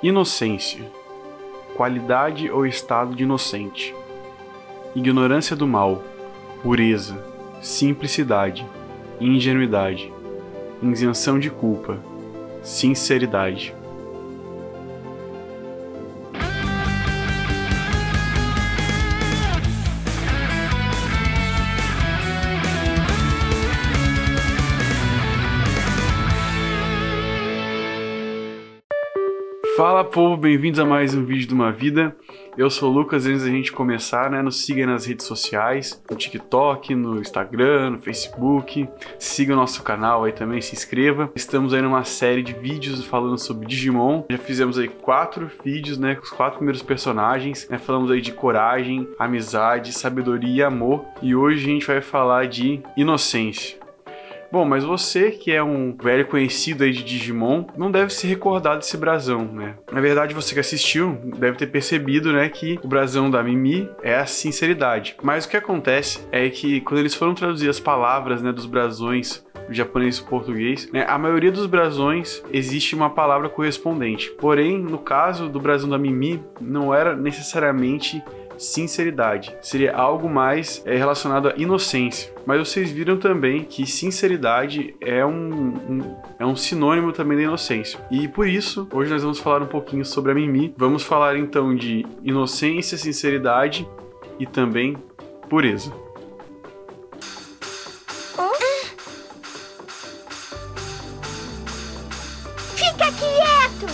Inocência. Qualidade ou estado de inocente. Ignorância do mal. Pureza. Simplicidade. Ingenuidade. Isenção de culpa. Sinceridade. Fala povo, bem-vindos a mais um vídeo de uma vida. Eu sou o Lucas, antes da gente começar, né, nos siga nas redes sociais, no TikTok, no Instagram, no Facebook. Siga o nosso canal aí também, se inscreva. Estamos aí numa série de vídeos falando sobre Digimon. Já fizemos aí quatro vídeos, né, com os quatro primeiros personagens, né, falamos aí de coragem, amizade, sabedoria e amor. E hoje a gente vai falar de inocência. Bom, mas você que é um velho conhecido aí de Digimon, não deve se recordar desse brasão, né? Na verdade, você que assistiu deve ter percebido, né, que o brasão da Mimi é a sinceridade. Mas o que acontece é que quando eles foram traduzir as palavras, né, dos brasões japonês e português, né, a maioria dos brasões existe uma palavra correspondente. Porém, no caso do brasão da Mimi, não era necessariamente sinceridade. Seria algo mais é, relacionado à inocência. Mas vocês viram também que sinceridade é um, um, é um sinônimo também da inocência. E por isso, hoje nós vamos falar um pouquinho sobre a Mimi. Vamos falar então de inocência, sinceridade e também pureza. Fica quieto!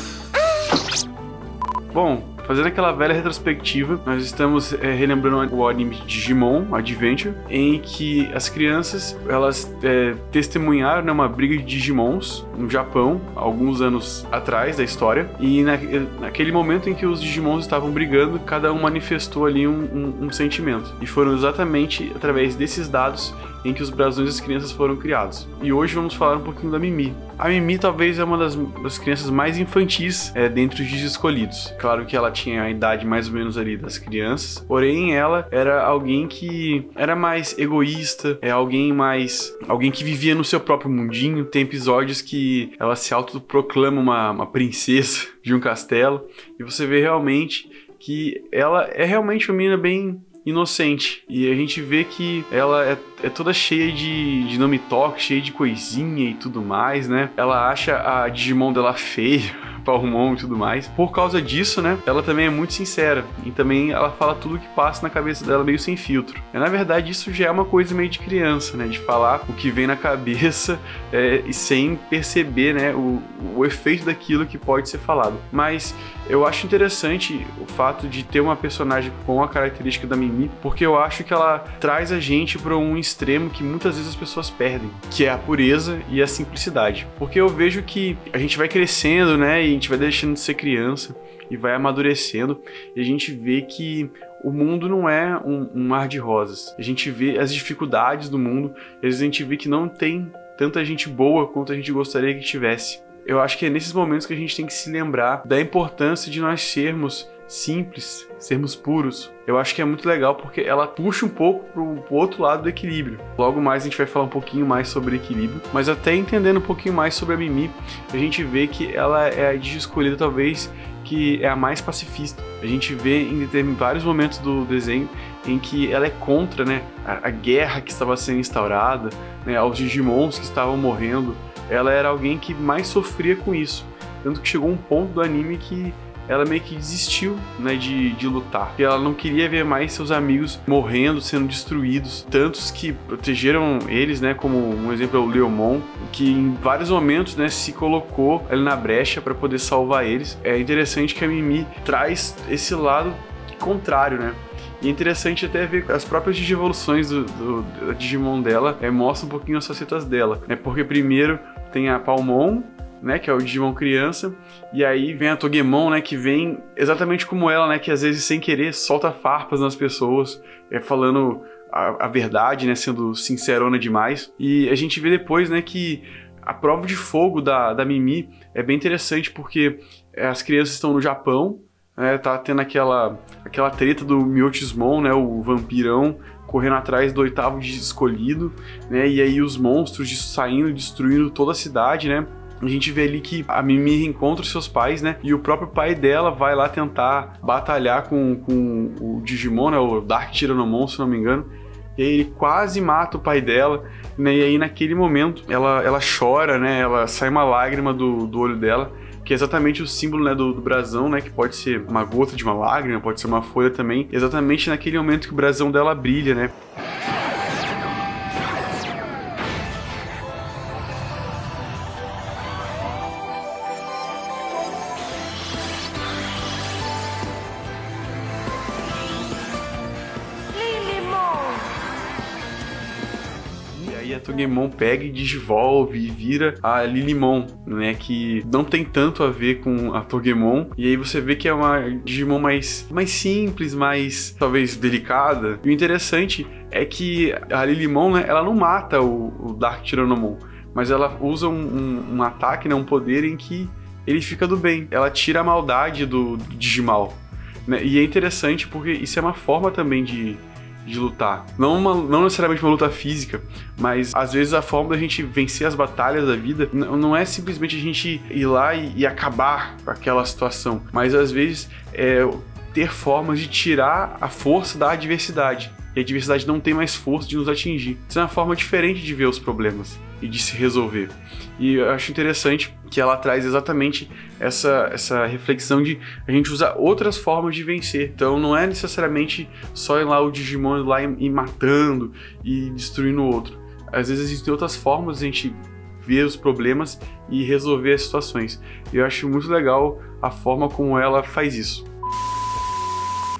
Bom, Fazendo aquela velha retrospectiva, nós estamos é, relembrando o anime Digimon Adventure, em que as crianças elas é, testemunharam né, uma briga de Digimons no Japão, alguns anos atrás da história, e na, naquele momento em que os Digimons estavam brigando, cada um manifestou ali um, um, um sentimento. E foram exatamente através desses dados em que os brasões das crianças foram criados. E hoje vamos falar um pouquinho da Mimi. A Mimi talvez é uma das, das crianças mais infantis é, dentre os escolhidos. Claro que ela tinha a idade mais ou menos ali das crianças, porém ela era alguém que era mais egoísta, é alguém mais alguém que vivia no seu próprio mundinho. Tem episódios que ela se autoproclama uma, uma princesa de um castelo e você vê realmente que ela é realmente uma menina bem inocente. E a gente vê que ela é, é toda cheia de, de nome toque, cheia de coisinha e tudo mais, né? Ela acha a Digimon dela feia. Palmon e tudo mais. Por causa disso, né, ela também é muito sincera e também ela fala tudo que passa na cabeça dela meio sem filtro. E, na verdade, isso já é uma coisa meio de criança, né, de falar o que vem na cabeça é, e sem perceber, né, o, o efeito daquilo que pode ser falado. Mas eu acho interessante o fato de ter uma personagem com a característica da Mimi, porque eu acho que ela traz a gente para um extremo que muitas vezes as pessoas perdem, que é a pureza e a simplicidade. Porque eu vejo que a gente vai crescendo, né, e a gente vai deixando de ser criança e vai amadurecendo, e a gente vê que o mundo não é um, um mar de rosas. A gente vê as dificuldades do mundo, a gente vê que não tem tanta gente boa quanto a gente gostaria que tivesse eu acho que é nesses momentos que a gente tem que se lembrar da importância de nós sermos simples, sermos puros. Eu acho que é muito legal porque ela puxa um pouco pro, pro, outro lado do equilíbrio. Logo mais a gente vai falar um pouquinho mais sobre equilíbrio, mas até entendendo um pouquinho mais sobre a Mimi, a gente vê que ela é a de escolhida talvez que é a mais pacifista. A gente vê em vários momentos do desenho em que ela é contra né, a, a guerra que estava sendo instaurada, né, aos Digimons que estavam morrendo, ela era alguém que mais sofria com isso. Tanto que chegou um ponto do anime que ela meio que desistiu, né, de, de lutar. Porque ela não queria ver mais seus amigos morrendo, sendo destruídos. Tantos que protegeram eles, né, como um exemplo é o Leomon, que em vários momentos, né, se colocou ali na brecha para poder salvar eles. É interessante que a Mimi traz esse lado contrário, né? E é interessante até ver as próprias digievoluções do, do, do Digimon dela, é, mostra um pouquinho as facetas dela, né? Porque primeiro tem a Palmon, né, que é o Digimon criança, e aí vem a Togemon, né, que vem exatamente como ela, né, que às vezes sem querer solta farpas nas pessoas, é, falando a, a verdade, né, sendo sincerona demais. E a gente vê depois, né, que a prova de fogo da, da Mimi é bem interessante porque é, as crianças estão no Japão, né, tá tendo aquela, aquela treta do Miotismon, né, o vampirão, correndo atrás do oitavo escolhido, né? E aí os monstros saindo, destruindo toda a cidade, né? A gente vê ali que a Mimi reencontra os seus pais, né? E o próprio pai dela vai lá tentar batalhar com, com o Digimon, né? O Dark Tyrannomon, se não me engano. E aí ele quase mata o pai dela, né? E aí naquele momento ela, ela chora, né? Ela sai uma lágrima do, do olho dela que é exatamente o símbolo né, do, do, brasão, né, que pode ser uma gota de uma lágrima, pode ser uma folha também, exatamente naquele momento que o brasão dela brilha, né. Togemon pega e desenvolve e vira a Lilimon, né? Que não tem tanto a ver com a Togemon. E aí você vê que é uma Digimon mais, mais simples, mais talvez delicada. E o interessante é que a Lilimon, né? Ela não mata o, o Dark Tyrannomon, mas ela usa um, um, um ataque, né? Um poder em que ele fica do bem. Ela tira a maldade do, do Digimal. Né? E é interessante porque isso é uma forma também de de lutar. Não, uma, não necessariamente uma luta física, mas às vezes a forma da gente vencer as batalhas da vida não é simplesmente a gente ir lá e, e acabar com aquela situação, mas às vezes é ter formas de tirar a força da adversidade. E a adversidade não tem mais força de nos atingir. Isso é uma forma diferente de ver os problemas e de se resolver. E eu acho interessante que ela traz exatamente essa, essa reflexão de a gente usar outras formas de vencer. Então não é necessariamente só ir lá o Digimon ir lá e, e matando e destruindo o outro. Às vezes existem outras formas de a gente ver os problemas e resolver as situações. E eu acho muito legal a forma como ela faz isso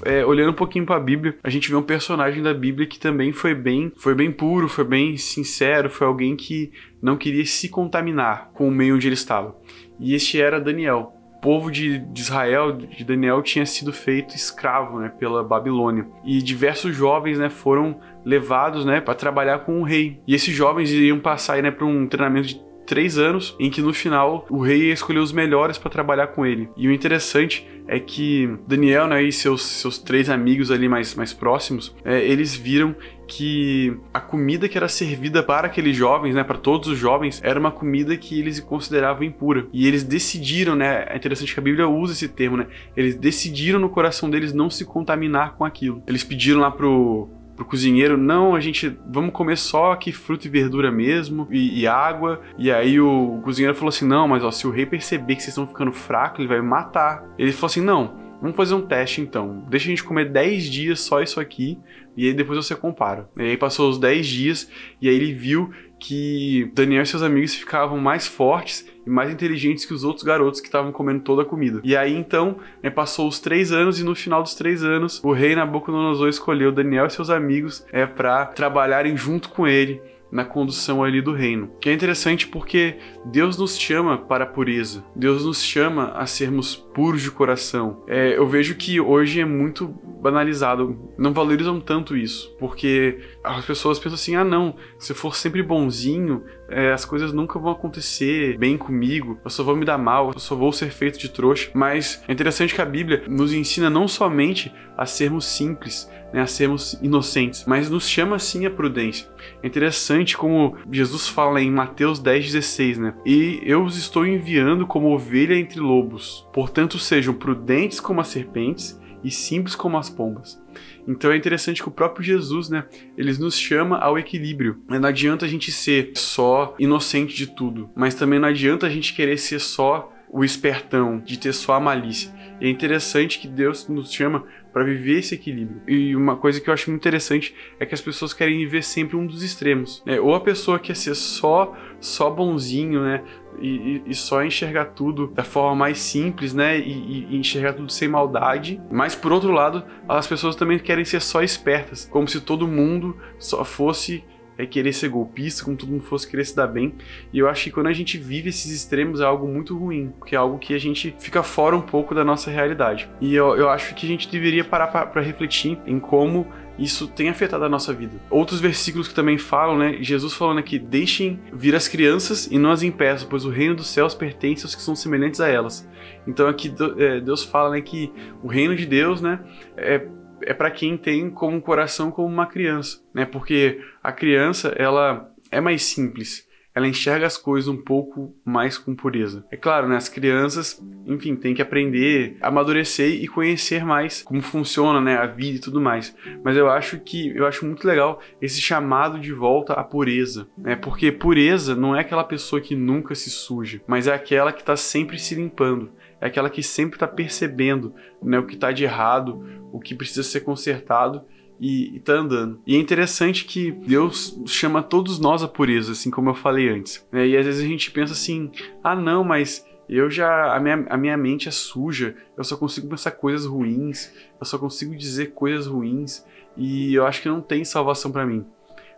é, olhando um pouquinho para a Bíblia, a gente vê um personagem da Bíblia que também foi bem, foi bem puro, foi bem sincero, foi alguém que não queria se contaminar com o meio onde ele estava. E este era Daniel. O povo de, de Israel, de Daniel, tinha sido feito escravo né, pela Babilônia. E diversos jovens né, foram levados né, para trabalhar com o rei. E esses jovens iriam passar né, para um treinamento de três anos, em que no final o rei ia escolher os melhores para trabalhar com ele. E o interessante é que Daniel né, e seus, seus três amigos ali mais, mais próximos, é, eles viram que a comida que era servida para aqueles jovens, né, para todos os jovens, era uma comida que eles consideravam impura. E eles decidiram, né, é interessante que a Bíblia usa esse termo, né, eles decidiram no coração deles não se contaminar com aquilo. Eles pediram lá pro pro cozinheiro, não, a gente vamos comer só aqui fruta e verdura mesmo e, e, água. E aí o cozinheiro falou assim: não, mas ó, se o rei perceber que vocês estão ficando fracos, ele vai me matar. Ele falou assim: não, vamos fazer um teste então. Deixa a gente comer 10 dias só isso aqui e aí depois você compara. E aí passou os 10 dias e aí ele viu que Daniel e seus amigos ficavam mais fortes e mais inteligentes que os outros garotos que estavam comendo toda a comida. E aí então, né, passou os três anos e no final dos três anos, o rei Nabucodonosor escolheu Daniel e seus amigos é, para trabalharem junto com ele na condução ali do reino. Que é interessante porque Deus nos chama para a pureza, Deus nos chama a sermos puros de coração. É, eu vejo que hoje é muito banalizado, não valorizam tanto isso, porque as pessoas pensam assim: ah, não, se eu for sempre bonzinho, é, as coisas nunca vão acontecer bem comigo, eu só vou me dar mal, eu só vou ser feito de trouxa. Mas é interessante que a Bíblia nos ensina não somente a sermos simples, né, a sermos inocentes, mas nos chama sim a prudência. É interessante como Jesus fala em Mateus 10,16, né? E eu os estou enviando como ovelha entre lobos, portanto sejam prudentes como as serpentes e simples como as pombas. Então é interessante que o próprio Jesus, né, ele nos chama ao equilíbrio. Não adianta a gente ser só inocente de tudo, mas também não adianta a gente querer ser só o espertão, de ter só a malícia. E é interessante que Deus nos chama para viver esse equilíbrio. E uma coisa que eu acho muito interessante é que as pessoas querem viver sempre um dos extremos. Né? Ou a pessoa quer ser só só bonzinho, né? E, e, só enxergar tudo da forma mais simples, né? E, e, enxergar tudo sem maldade. Mas por outro lado, as pessoas também querem ser só espertas, como se todo mundo só fosse é querer ser golpista, como todo mundo fosse querer se dar bem. E eu acho que quando a gente vive esses extremos é algo muito ruim, porque é algo que a gente fica fora um pouco da nossa realidade. E eu, eu acho que a gente deveria parar para refletir em como isso tem afetado a nossa vida. Outros versículos que também falam, né? Jesus falando aqui: deixem vir as crianças e não as impeçam, pois o reino dos céus pertence aos que são semelhantes a elas. Então aqui é, Deus fala né, que o reino de Deus, né? É é para quem tem como um coração como uma criança, né? Porque a criança, ela é mais simples, ela enxerga as coisas um pouco mais com pureza. É claro, né, as crianças, enfim, têm que aprender, amadurecer e conhecer mais como funciona, né, a vida e tudo mais. Mas eu acho que eu acho muito legal esse chamado de volta à pureza, né? Porque pureza não é aquela pessoa que nunca se suja, mas é aquela que está sempre se limpando, é aquela que sempre está percebendo, né, o que está de errado, o que precisa ser consertado e, está andando. E é interessante que Deus chama todos nós a pureza, assim como eu falei antes. Né? E às vezes a gente pensa assim: ah, não, mas eu já. A minha, a minha mente é suja, eu só consigo pensar coisas ruins, eu só consigo dizer coisas ruins, e eu acho que não tem salvação para mim.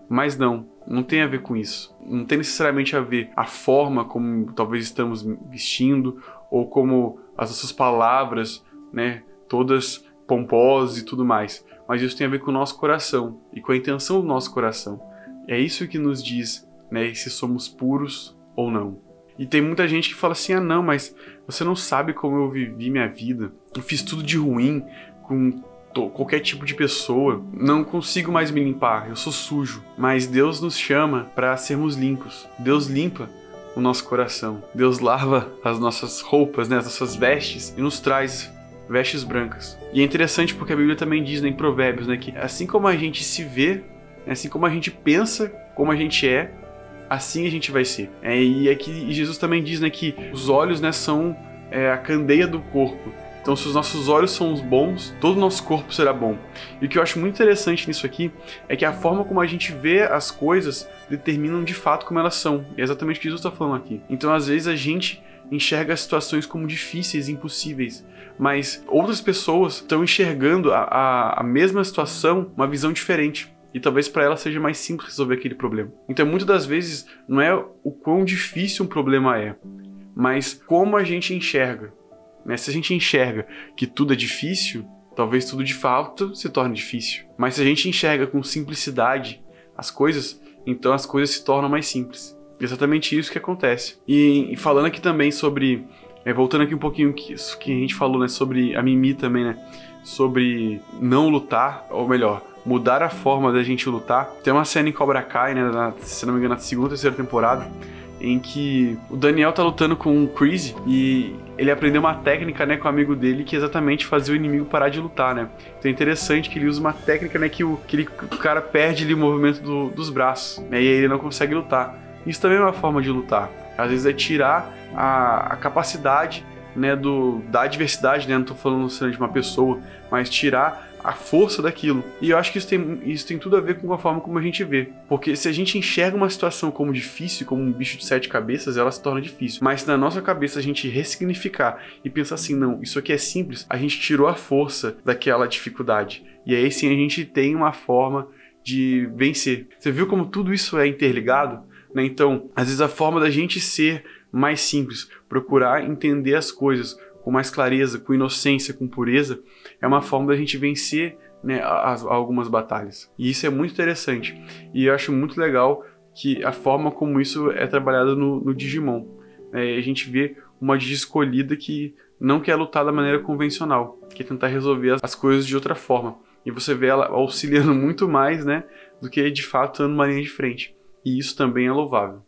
Mas não, não tem a ver com isso. Não tem necessariamente a ver a forma como talvez estamos vestindo ou como as nossas palavras, né, todas pomposas e tudo mais mas isso tem a ver com o nosso coração e com a intenção do nosso coração. É isso que nos diz, né, se somos puros ou não. E tem muita gente que fala assim: "Ah, não, mas você não sabe como eu vivi minha vida. Eu fiz tudo de ruim com qualquer tipo de pessoa. Não consigo mais me limpar. Eu sou sujo." Mas Deus nos chama para sermos limpos. Deus limpa o nosso coração. Deus lava as nossas roupas, né, as nossas vestes e nos traz vestes brancas. E é interessante porque a Bíblia também diz né, em Provérbios né, que assim como a gente se vê, né, assim como a gente pensa, como a gente é, assim a gente vai ser. É, e aqui Jesus também diz né, que os olhos né, são é, a candeia do corpo. Então, se os nossos olhos são os bons, todo o nosso corpo será bom. E o que eu acho muito interessante nisso aqui é que a forma como a gente vê as coisas determinam de fato como elas são. É exatamente o que Jesus está falando aqui. Então, às vezes, a gente enxerga as situações como difíceis, impossíveis, mas outras pessoas estão enxergando a, a, a mesma situação, uma visão diferente. E talvez para ela seja mais simples resolver aquele problema. Então, muitas das vezes, não é o quão difícil um problema é, mas como a gente enxerga. Né? Se a gente enxerga que tudo é difícil, talvez tudo de fato se torne difícil. Mas se a gente enxerga com simplicidade as coisas, então as coisas se tornam mais simples. Exatamente isso que acontece. E, e falando aqui também sobre. É, voltando aqui um pouquinho que, que a gente falou, né? Sobre a Mimi também, né? Sobre não lutar, ou melhor, mudar a forma da gente lutar. Tem uma cena em Cobra Kai, né? Na, se não me engano, na segunda ou terceira temporada, em que o Daniel tá lutando com o Chris e ele aprendeu uma técnica, né, com o amigo dele que é exatamente fazia o inimigo parar de lutar, né? Então é interessante que ele usa uma técnica, né, que o, que ele, o cara perde ali o movimento do, dos braços, né, e aí ele não consegue lutar. Isso também é uma forma de lutar. Às vezes é tirar a, a capacidade né, do, da adversidade, né? Não estou falando de uma pessoa, mas tirar a força daquilo. E eu acho que isso tem, isso tem tudo a ver com a forma como a gente vê. Porque se a gente enxerga uma situação como difícil, como um bicho de sete cabeças, ela se torna difícil. Mas se na nossa cabeça a gente ressignificar e pensar assim, não, isso aqui é simples, a gente tirou a força daquela dificuldade. E aí sim a gente tem uma forma de vencer. Você viu como tudo isso é interligado? Né? Então, às vezes a forma da gente ser mais simples, procurar entender as coisas com mais clareza, com inocência, com pureza, é uma forma da gente vencer né, as, algumas batalhas. E isso é muito interessante. E eu acho muito legal que a forma como isso é trabalhado no, no Digimon. É, a gente vê uma Digi escolhida que não quer lutar da maneira convencional, quer tentar resolver as, as coisas de outra forma. E você vê ela auxiliando muito mais, né, do que de fato estando numa linha de frente e isso também é louvável.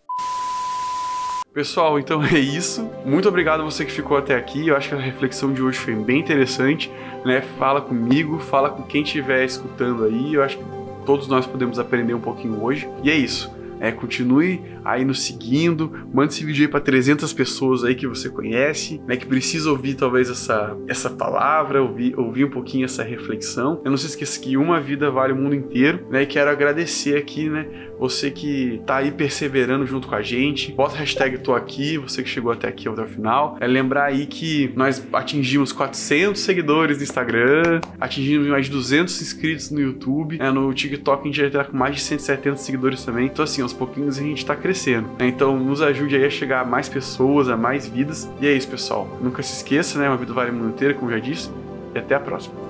Pessoal, então é isso. Muito obrigado a você que ficou até aqui. Eu acho que a reflexão de hoje foi bem interessante, né? Fala comigo, fala com quem estiver escutando aí. Eu acho que todos nós podemos aprender um pouquinho hoje. E é isso. É, continue aí nos seguindo, mande esse vídeo aí para 300 pessoas aí que você conhece, né, que precisa ouvir talvez essa, essa palavra, ouvir, ouvir um pouquinho essa reflexão. Eu não se esqueça que uma vida vale o mundo inteiro, né, e quero agradecer aqui, né, você que tá aí perseverando junto com a gente. Bota a hashtag tô aqui, você que chegou até aqui até o final. É lembrar aí que nós atingimos 400 seguidores no Instagram, atingimos mais de 200 inscritos no YouTube, né, no TikTok a gente já tá com mais de 170 seguidores também. Então assim, aos pouquinhos a gente tá crescendo. Né? Então nos ajude aí a chegar a mais pessoas, a mais vidas. E é isso, pessoal. Nunca se esqueça, né, uma vida vale o mundo inteiro, como já disse. E até a próxima.